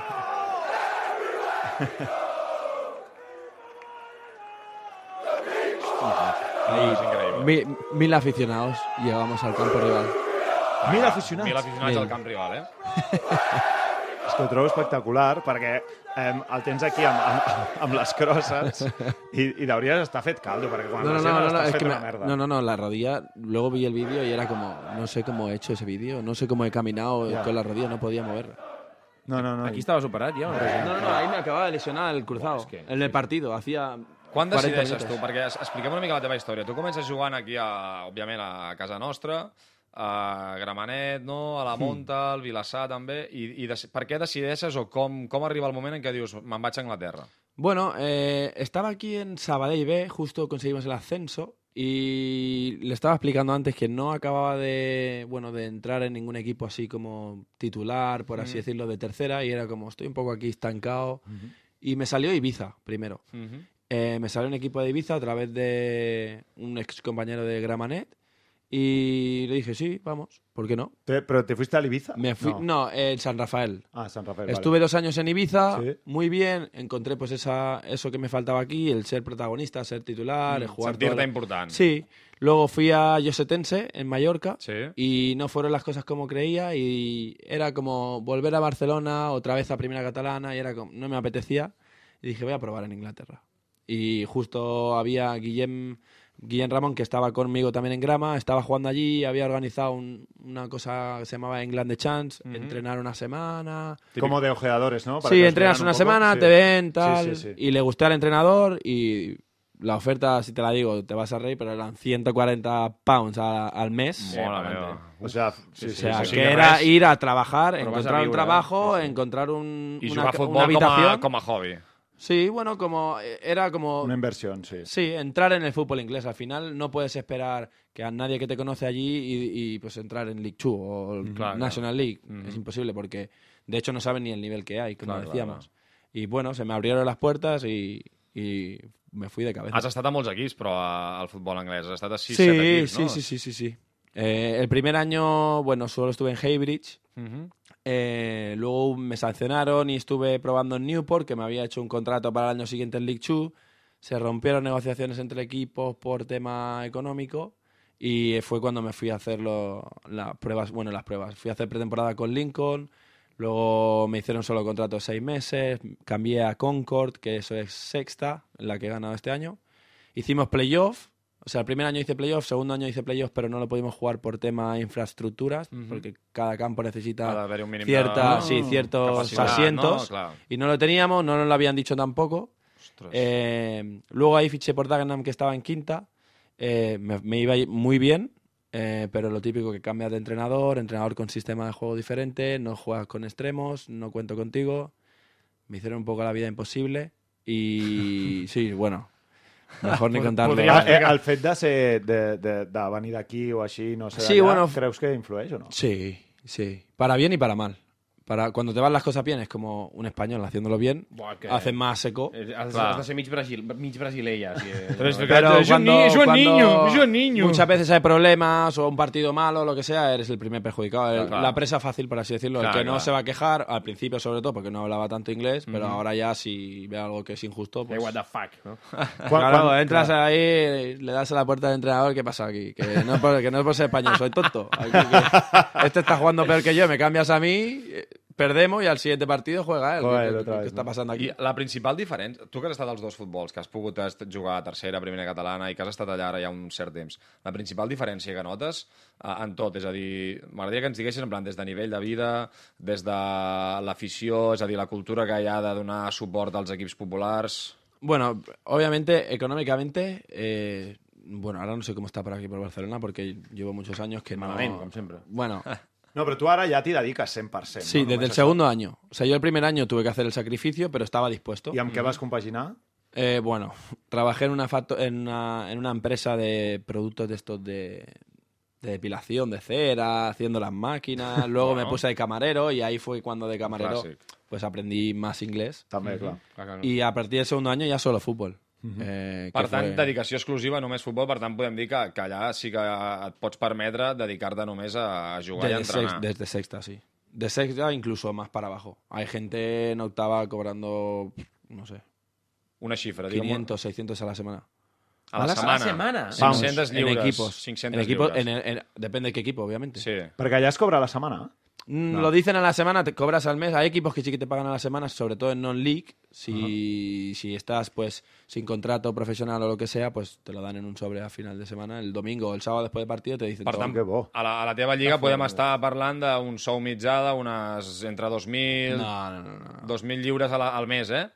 ahí, És increïble. mi- mil aficionados llegamos al campo rival. Mil aficionats. Mil aficionats Mil. al camp rival, eh? (laughs) És que ho trobo espectacular perquè eh, el tens aquí amb, amb, amb les crosses i, i hauries d'estar fet caldo perquè quan No, no, no, no, no, es fet que una me- merda. no, no, no, la rodilla, luego vi el vídeo y era como, no sé cómo he hecho ese vídeo, no sé cómo he caminado Ya. con la rodilla, no podía moverla. no, no, no. Aquí estava superat ja? o no? No, no, ahí me acababa de lesionar el cruzado. es que- en el partido, hacía. Quan 40 decideixes tu? Perquè expliquem una mica la teva història. Tu comences jugant aquí, a, òbviament, a casa nostra, a Gramenet, no? a la Monta, al Vilassar també, i, i des, per què decideixes o com, com arriba el moment en què dius me'n vaig a Anglaterra? Bueno, eh, estaba aquí en Sabadell B, justo conseguimos el ascenso y le estaba explicando antes que no acababa de, bueno, de entrar en ningún equipo así como titular, por así decirlo, de tercera y era como estoy un poco aquí estancado y me salió Ibiza primero. Eh, me salió un equipo de Ibiza a través de un ex compañero de Gramanet y le dije, sí, vamos, ¿por qué no? Te, però te fuiste a l'Ibiza? Me fui, no, en San Rafael. Ah, San Rafael, Estuve dos años en Ibiza, Sí. muy bien, encontré pues esa, eso que me faltaba aquí, el ser protagonista, ser titular, el jugar Sentir-te todo lo- important. Sí, luego fui a Yosetense en Mallorca Sí. y no fueron las cosas como creía y era como volver a Barcelona, otra vez a Primera Catalana y era como, no me apetecía y dije voy a probar en Inglaterra. Y justo había Guillem, Guillem Ramón que estaba conmigo también en Grama, estaba jugando allí, había organizado un- una cosa que se llamaba England the Chance, entrenar una semana, Como de ojeadores, ¿no? Para Sí, entrenas una un semana, Sí. te ven, Sí, tal. sí, sí. Y le gusté al entrenador y la oferta, si te la digo, te vas a reír, pero eran 140 pounds a- al mes. O sea, sí, O sea, sí, que sí. era ir a trabajar, Però vas a encontrar un viure, trabajo, encontrar un, I una, jugar a una futbol com habitación. a, com a hobby. Sí, bueno, como eh, era como Una inversión, sí. Sí, entrar en el fútbol inglés. Al final no puedes esperar que a nadie que te conoce allí y, y, pues entrar en League Two o el Claro, National League. Ujú. Es imposible porque de hecho no saben ni el nivel que hay, como Claro, decíamos. claro. Y bueno, se me abrieron las puertas y, y me fui de cabeza. Has estat a molts equips, però a- al futbol anglès. Has estat a 6-7 sí, equips, sí, no? sí, sí, sí, sí. Eh, el primer año, bueno, solo estuve en Heybridge. Eh, luego me sancionaron y estuve probando en Newport, que me había hecho un contrato para el año siguiente en League Two. Se rompieron negociaciones entre equipos por tema económico y fue cuando me fui a hacer las pruebas, bueno, las pruebas. Fui a hacer pretemporada con Lincoln, luego me hicieron solo contrato seis meses, cambié a Concord, que eso es sexta, la que he ganado este año. Hicimos playoff, o sea, el primer año hice playoff, segundo año hice playoff, pero no lo pudimos jugar por tema infraestructuras, Ujú. porque cada campo necesita d'haver-hi un mínim cierta, de... sí, ciertos asientos No? Y no lo teníamos, no nos lo habían dicho tampoco. Eh, luego ahí fiché por Dagenham que estaba en quinta, Eh, me, me iba muy bien, eh, pero lo típico que cambias de entrenador, entrenador con sistema de juego diferente, no juegas con extremos, no cuento contigo, me hicieron un poco la vida imposible y (laughs) sí, bueno, mejor ni contarlo. Ah, eh, el fet de, ser, de, de, de venir d'aquí o així, no sé, Sí, bueno, creus que influeix o no? Sí, sí, para bien y para mal. Para, cuando te van las cosas bien es como un español haciéndolo bien, Buah, que- haces más seco. Eh, Has, Clar. has de ser mig, Brasil, mig brasileia. Sí, eh. Però és Pero és un, cuando, ni, és un cuando niño, és un niño. Muchas veces hay problemas o un partido malo o lo que sea, eres el primer perjudicado. El- Claro. La presa fácil, por así decirlo. Claro, el que no claro. se va a quejar, al principio sobre todo, porque no hablaba tanto inglés, pero ahora ya si ve algo que es injusto, Hey, pues... what the fuck, no? (laughs) Claro, entras ahí, le das a la puerta del entrenador, ¿qué pasa aquí? Que no es por, que no es por ser español, soy tonto. Aquí que (laughs) este está jugando peor que yo, me cambias a mí, eh, perdemos y al siguiente partido juega él. Juega ¿Qué- qué- otra qué vez, está no? pasando aquí? I la principal diferència, tu que has estat als dos futbols, que has pogut jugar a tercera, primera catalana i que has estat allà ara ja un cert temps, la principal diferència que notes eh, en tot, és a dir, m'agradaria que ens diguessis en plan des de nivell de vida, des de l'afició, és a dir, la cultura que hi ha de donar suport als equips populars... Bueno, obviamente, económicamente, eh, bueno, ahora no sé cómo está por aquí, por Barcelona, porque llevo muchos años que no... Malament, com sempre. Bueno, (laughs) No, però tu ara ja t'hi dediques 100%. sí, no? desde el segundo año. O sea, yo el primer año tuve que hacer el sacrificio, pero estaba dispuesto. I amb què vas compaginar? Eh, bueno, trabajé en una, en, una, en una empresa de productos de estos de, de depilación de cera, haciendo las máquinas. (laughs) Luego me puse de camarero y ahí fue cuando de camarero pues aprendí más inglés. També, clar. Clar, clar. Y a partir del segundo año ya solo fútbol. Eh, Per tant, fue- dedicació exclusiva, només futbol, per tant podem dir que, que allà sí que et pots permetre dedicar-te només a, jugar i a Desde, entrenar. sex- desde sexta, sí. De sexta incluso más para abajo. Hay gente en octava cobrando, no sé, Una xifra, digue'm. 500, 600 a la semana. A la A la setmana. setmana? 500 en lliures. equipos. 500 en equipos, lliures. en el- en- depende de qué equipo, obviamente. Sí. Perquè allà es cobra a la setmana. Mm, Lo dicen a la semana, te cobras al mes. Hay equipos que sí que te pagan a la semana, sobre todo en non-league. Si, si estás pues sin contrato profesional o lo que sea, pues te lo dan en un sobre a final de semana. El domingo o el sábado después del partido te dicen Per tant, a la, a la teva lliga podem estar parlant d'un sou mitjà d'unes entre 2.000 No, no, no, no. 2.000 lliures a la, al mes, eh?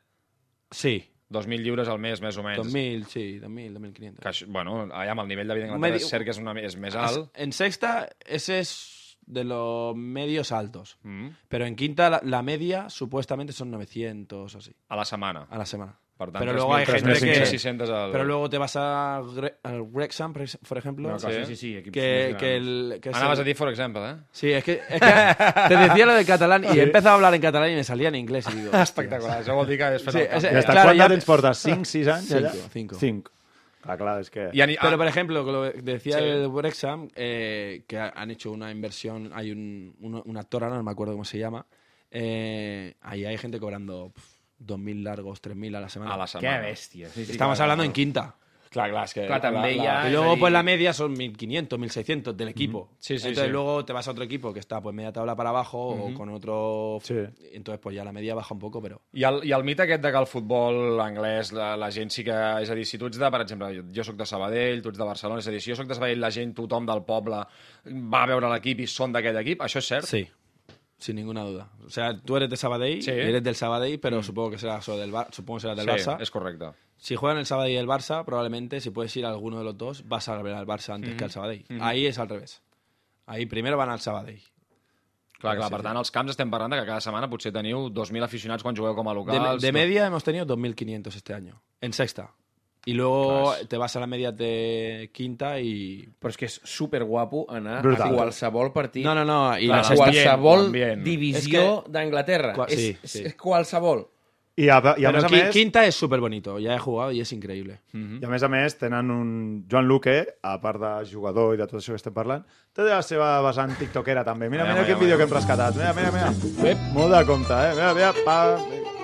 Sí, 2.000 lliures al mes, més o menys. 2000, sí, 2000, 2500. Que, bueno, allà amb el nivell de vida Un d'Anglaterra medi- és cert que és, una, és més alt. En sexta, ese es de los medios altos. Mm. Pero en quinta, la, la media supuestamente son 900 o así, A la setmana. a la semana. Per tant, Pero luego hay 3.000, gente que... 3.600 al... Pero luego te vas a Gre- al Wrexham, por por ejemplo, No, Sí. sí, sí, que, que el... Que el- a dir, for exemple, eh? Sí, es que, es que te decía lo del catalán y he empezado a hablar en catalán y me salía en inglés y digo... (laughs) Espectacular, això vol dir que Sí, ese- I està, claro, quant ja- portes? 5, 6 anys? Cinco, allà? cinco. 5. Ah, clar, és que... Pero, ah, por ejemplo, lo que decía Sí. el Wrexham, eh, que ha- han hecho una inversión, hay un, un, un actor, ahora no me acuerdo cómo se llama, eh, ahí hay gente cobrando pf, 2.000 largos, 3.000 a la semana. a la bèstia. Sí, sí, Estamos hablando en quinta. Clar, clar, és que... Clar, també hi ha- Y és luego, pues la media son 1.500, 1.600 del equipo. Sí, sí, Entonces, sí. luego te vas a otro equipo que está pues media tabla para abajo o con otro. Sí. Entonces, pues ya la media baja un poco, pero. I el, I el mite aquest de que el futbol anglès, la, la gent sí que... És a dir, si tu ets de, per exemple, jo, jo sóc de Sabadell, tu ets de Barcelona, és a dir, si jo sóc de Sabadell, la gent, tothom del poble va a veure l'equip i són d'aquell equip, això és cert? Sí. Sin ninguna duda. O sea, tú eres de Sabadell, Sí. y eres del Sabadell, pero supongo que serás o del Bar- supongo que serás del sí Barça. és correcte. Si juegan el Sabadell y el Barça, probablemente si puedes ir a alguno de los dos, vas a ver al Barça antes que al Sabadell. Ahí es al revés. Ahí primero van al Sabadell. Clar, clar, per tant, als camps estem parlant de que cada setmana potser teniu 2.000 aficionats quan jugueu com a De, locals. de media hemos tenido 2.500 este año, en sexta. Y luego te vas a la media de quinta y... Però és que és super guapo anar Brutal. a qualsevol partit, No, no, no. Y a la Clar, sexta... qualsevol divisió d'Anglaterra. Sí, és, sí. és qualsevol. I a, i a Pero més a qui- més... quinta es súper bonito. Ya he jugado y es increíble. I a més a més tenen un... Joan Luque, a part de jugador i de tot això que estem parlant, té la seva vessant tiktokera també. Mira, mira, Mira, quin mira, vídeo mira. que hem rescatat. Mira, mira, mira. Ep. Molt de compte, eh? Mira, mira, pa...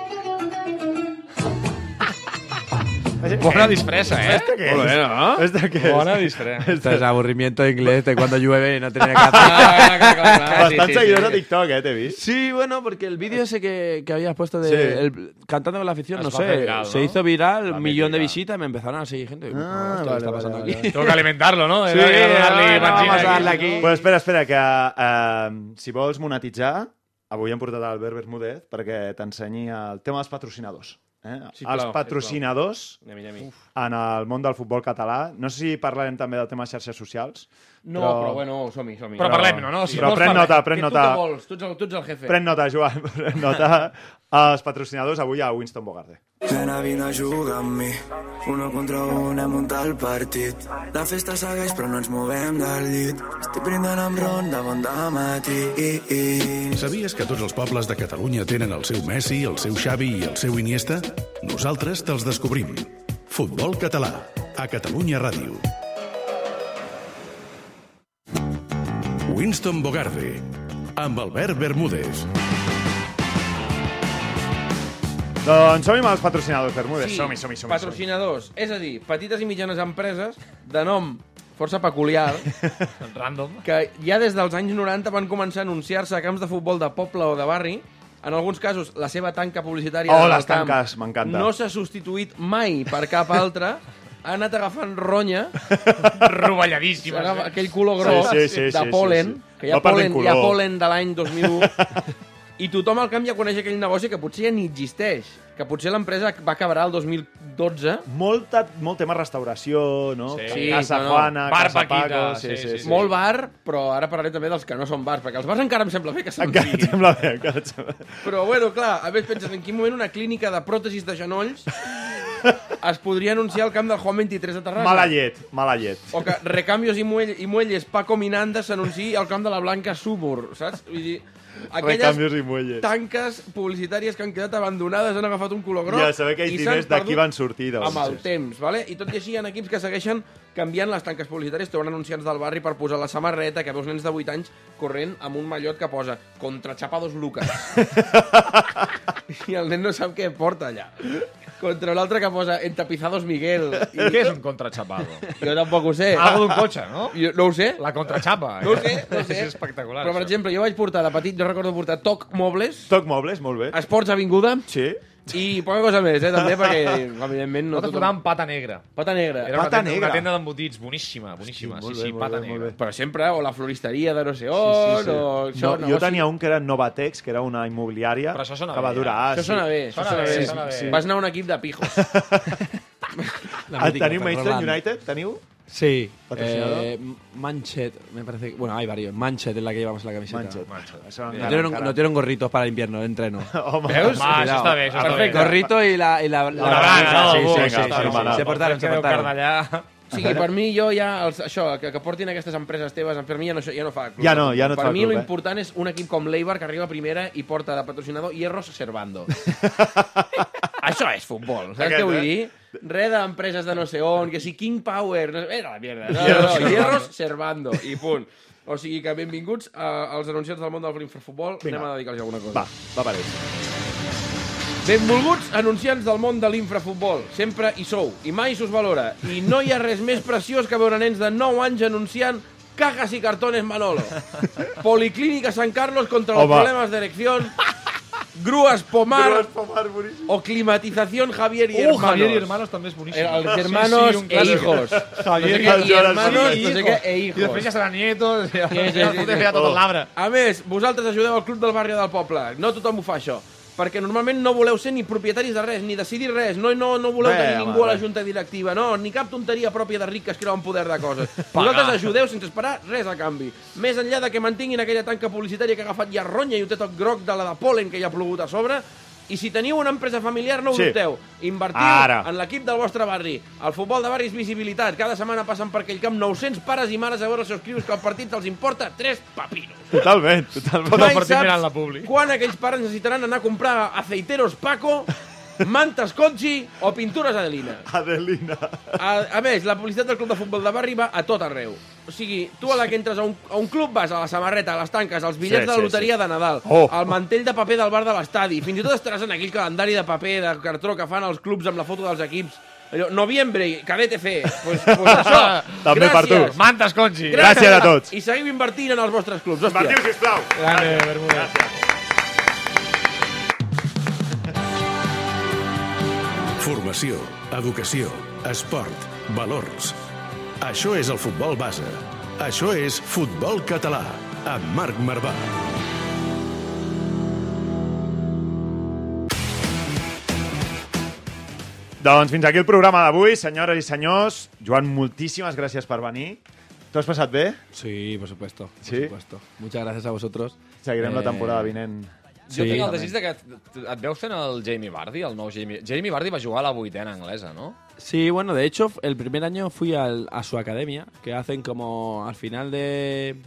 Bona disfressa, eh? ¿Este qué es? Molt bé, no? ¿Este qué es? Bona disfressa. Esto es aburrimiento inglés de cuando llueve y no tenía (laughs) que hacer. Ah, clar, clar, clar, clar. Bastants seguidors a TikTok, eh, t'he vist. Sí, bueno, porque el vídeo ese que, que habías puesto de Sí. el- cantando con la afición, no a sé, viral, se ¿no? hizo viral, un millón de visitas, me empezaron a seguir gente. Ah, ¿Qué vale, está pasando vale, aquí? vale. Tengo que alimentarlo, no? Sí, de darle vamos a darle aquí. Pues espera, espera, que uh, si vols monetitzar, avui hem portat l'Albert Bermúdez perquè t'ensenyi el tema dels patrocinadors. Eh? Sisplau, els patrocinadors Anem, anem. en el món del futbol català. No sé si parlarem també del tema xarxes socials. No, Però- però, bueno, som-hi, som-hi. Però parlem-ne, no? Si Però vols pren parlem. nota, pren tu nota. què vols? Tu ets el, tu ets el jefe. Pren nota, Joan, (laughs) pren nota. Els patrocinadors avui a Winston Bogarde. Nena, vine a jugar amb mi. Uno contra un hem muntat el partit. La festa segueix però no ens movem del llit. Estic brindant amb ron de bon matí. Sabies que tots els pobles de Catalunya tenen el seu Messi, el seu Xavi i el seu Iniesta? Nosaltres te'ls descobrim. Futbol català, a Catalunya Ràdio. Winston Bogarde, amb Albert Bermúdez. Doncs som-hi amb els patrocinadors, Bermúdez. Sí, som-hi, som-hi, som-hi. patrocinadors. És a dir, petites i mitjanes empreses de nom força peculiar (laughs) Random. que ja des dels anys 90 van començar a anunciar-se a camps de futbol de poble o de barri. En alguns casos, la seva tanca publicitària Oh, les camp tanques, m'encanta. no s'ha substituït mai per cap altra. (laughs) Ha anat agafant ronya, (laughs) Rovelladíssimes. agafa Eh? aquell color gros Sí, sí, sí, de sí, sí, polen, sí. que hi ha polen, hi ha polen de l'any 2001, (laughs) i tothom al camp ja coneix aquell negoci que potser ja ni existeix, que potser l'empresa va acabar el 2012, Molta, molt tema restauració, no? Sí. Casa Sí, no, no. Juana, Bar Casa Paquita, Paco... sí, sí, sí. molt bar, però ara parlaré també dels que no són bars, perquè els bars encara em sembla bé que se'n Encara et siguin. sembla bé, encara et sembla bé. Però, bueno, clar, a més penses en quin moment una clínica de pròtesis de genolls es podria anunciar al camp del Juan 23 de Terrassa. Mala llet, mala llet. O que Recambios i, muell, i Muelles Paco Minanda s'anunciï al camp de la Blanca Subur, saps? Vull dir, aquelles Recambios i muelles. tanques publicitàries que han quedat abandonades han agafat un color groc Ja saber que i diners d'aquí van sortir. Doncs. amb el temps, vale? I tot i així hi ha equips que segueixen canviant les tanques publicitàries, treuen anunciants del barri per posar la samarreta, que veus nens de 8 anys corrent amb un mallot que posa contra Chapados Lucas. (laughs) I el nen no sap què porta allà. Contra l'altre que posa entapizados Miguel. I Què és un contrachapado? jo tampoc ho sé. Algo d'un cotxe, no? Jo, no ho sé. La contrachapa. No ho sé, no ho (laughs) sé. És espectacular. Però, per això. exemple, jo vaig portar de petit, jo recordo portar Toc Mobles, Toc mobles, molt bé. Esports Avinguda Sí. I poca cosa més, eh, també, perquè, evidentment, no Nosaltres tothom... portàvem pata negra. Pata negra. Era una Pata tenda, negra. una tenda d'embotits, boníssima, boníssima. Hosti, molt sí, bé, sí, molt pata bé, molt negra. bé. Però sempre, o la floristeria de no sé on, sí, sí. o això, No, jo tenia un que era Novatex, que era una immobiliària Però això sona que va bé, durar... Això sí. sona bé, això sona bé, bé. sona bé. Sí. Vas anar a un equip de pijos. (laughs) La mítica, teniu Manchester. United? Teniu? Sí. Eh, Manchet, me parece que... Bueno, hay varios. Manchet es la que llevamos en la camiseta. Manchester. Això No tienen, no tienen gorritos para el invierno, de entreno. (laughs) Home, Veus? Està bé, això està bé. Perfecte. Gorrito y la... Y la, La brana, no? sí, sí, sí, sí. Se portaron, se portaron. O sigui, per mi, jo ja, els, això, que, que portin aquestes empreses teves, per mi ja no, ja no fa club. Ja no, ja no Per mi club, lo eh? important és un equip com l'Eibar que arriba a primera i porta de patrocinador Hierros Servando. (laughs) això és futbol, saps Aquest, què vull eh? dir? Res d'empreses de no sé on, que si King Power... No, era la mierda. No, no, no, Hierros Servando, i punt. O sigui que benvinguts a, als anunciats del món del infrafutbol. Vinga. Anem a dedicar-los alguna cosa. Va, va per ells. Benvolguts anunciants del món de l'infrafutbol. Sempre hi sou, i mai s'us valora. I no hi ha res més preciós que veure nens de 9 anys anunciant cajas y cartones Manolo. (laughs) Policlínica San Carlos contra los Home. problemas de erección. Grúas Pomar és pomar boníssim. o climatización Javier y Uh, hermanos. Javier y hermanos també és boníssim. Eh, Els hermanos un e clàssic. hijos. Javier no sé què, i y hermanos i no sé què, e I després ja hijos. seran nietos, ja, Sí, sí, (laughs) ja sí, fotem sí. ja tot Oh. l'arbre. A més, vosaltres ajudeu al Club del Barri del Poble. No tothom ho fa, això. Perquè normalment no voleu ser ni propietaris de res, ni decidir res, no, no, no voleu Bé, tenir ningú a la bé. junta directiva, no, ni cap tonteria pròpia de ric que es creu en poder de coses. (laughs) Vosaltres ajudeu sense esperar res a canvi. Més enllà de que mantinguin aquella tanca publicitària que ha agafat ja ronya i ho té tot groc de la de polen que hi ha plogut a sobre, i si teniu una empresa familiar, no ho Sí. dubteu. Invertiu Ara. en l'equip del vostre barri. El futbol de barri és visibilitat. Cada setmana passen per aquell camp 900 pares i mares a veure els seus crios que el partit els importa tres papinos. Totalment, totalment. Mai partit mirant la publi. quan aquells pares necessitaran anar a comprar aceiteros Paco, mantes Conchi o pintures Adelina. Adelina. A, a més, la publicitat del club de futbol de barri va a tot arreu. O sigui, tu a la que entres a un, a un club vas a la samarreta, a les tanques, als bitllets Sí, de la sí, loteria de Nadal, Oh. al mantell de paper del bar de l'estadi, fins i tot estaràs en aquell calendari de paper, de cartró que fan els clubs amb la foto dels equips. Allò, noviembre, cadete fe. Pues, pues (laughs) això. També per tu. Gràcies. Mantes, Conchi! Gràcies a tots. I seguim invertint en els vostres clubs. Hòstia. Martiu, sisplau. Grande, Bermúdez. Gràcies. Formació, educació, esport, valors. Això és el futbol base. Això és Futbol Català, amb Marc Marvà. Doncs fins aquí el programa d'avui, senyores i senyors. Joan, moltíssimes gràcies per venir. T'ho has passat bé? Sí, por supuesto. Por ¿Sí? supuesto. Muchas gracias a vosotros. Seguirem la Eh, temporada vinent. Jo tinc el desig de que et, veus fent el Jamie Vardy, el nou Jamie... Jamie Vardy va jugar a la vuitena anglesa, no? Sí, bueno, de hecho, el primer año fui al- a su academia, que hacen como al final de,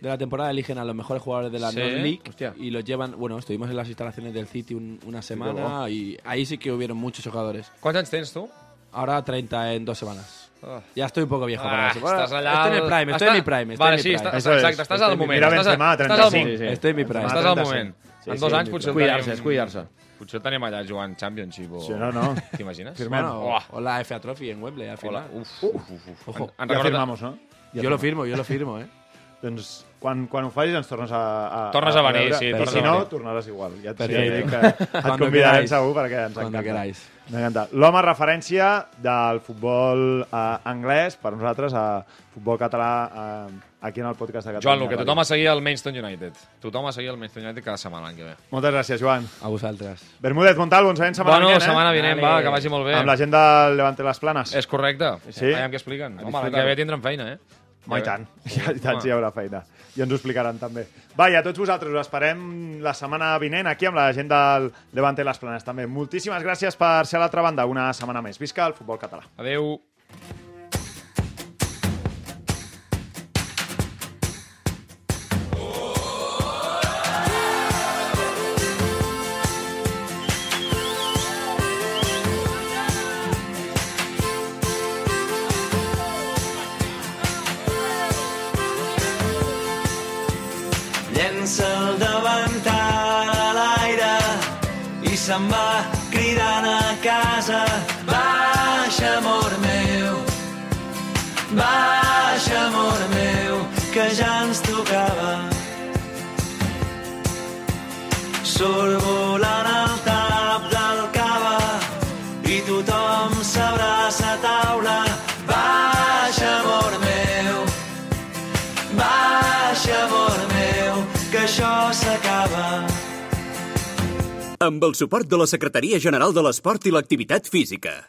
de la temporada eligen a los mejores jugadores de la Sí, North League hostia. y los llevan, bueno, estuvimos en las instalaciones del City un- una semana y ahí sí que hubieron muchos jugadores. Quants anys tens, tu? Ahora 30 en dos semanas. Ah. Ya estoy un poco viejo para Ah, eso. Bueno, estàs allà... Estoy en el prime, estoy Està- en mi prime. Estoy vale, en mi sí, prime. està, Eso exacte, és. estàs al moment. mira Benzema, estàs al 35. moment. Sí, sí. Estoy en mi prime. Estàs al moment. Sí, en sí, dos anys sí, potser el Cuidar-se, tenim... és cuidar-se. Potser tenim allà jugant Championship o... Sí, no, no. T'imagines? Firmem. Bueno, Uah. o la FA Trophy en Wembley al Hola. final. Uf, uf, uf, uf. Ojo. En, en Ja recorda- firmamos, no? Ja yo lo firmo, yo lo firmo, ¿eh? (laughs) Doncs quan, quan ho facis ens tornes a... a Tornes a venir, veure. sí, tornes si a no, venir. tornaràs igual. Ja et, diré que (laughs) et convidarem segur perquè ens encanta. M'encanta. L'home referència del futbol eh, anglès per nosaltres a futbol català eh, aquí en el podcast de Catalunya. Joan, el que tothom Ràdio. ha seguit el Maidstone United. Tothom ha seguit el Maidstone United cada setmana l'any que ve. Moltes gràcies, Joan. A vosotras. Bermúdez Montalvo, ens veiem setmana bueno, vinent, eh? setmana vinent, va, que vagi molt bé. Amb la gent del Levante les Planes. És correcte. Sí? Veiem què expliquen. Home, l'any que ve tindrem feina, eh? Home, i tant. Ja, I tant, hi haurà feina. I ens ho explicaran també. Va, i a tots vosaltres us esperem la setmana vinent aquí amb la gent del Levante les Planes també. Moltíssimes gràcies per ser a l'altra banda una setmana més. Visca el futbol català. Adeu. Baixa, amor meu, que ja ens tocava. Surt volant el tap del cava i tothom s'abraça a taula. Baixa, amor meu, Baixa, amor meu, que això s'acaba. Amb el suport de la Secretaria General de l'Esport i l'Activitat Física.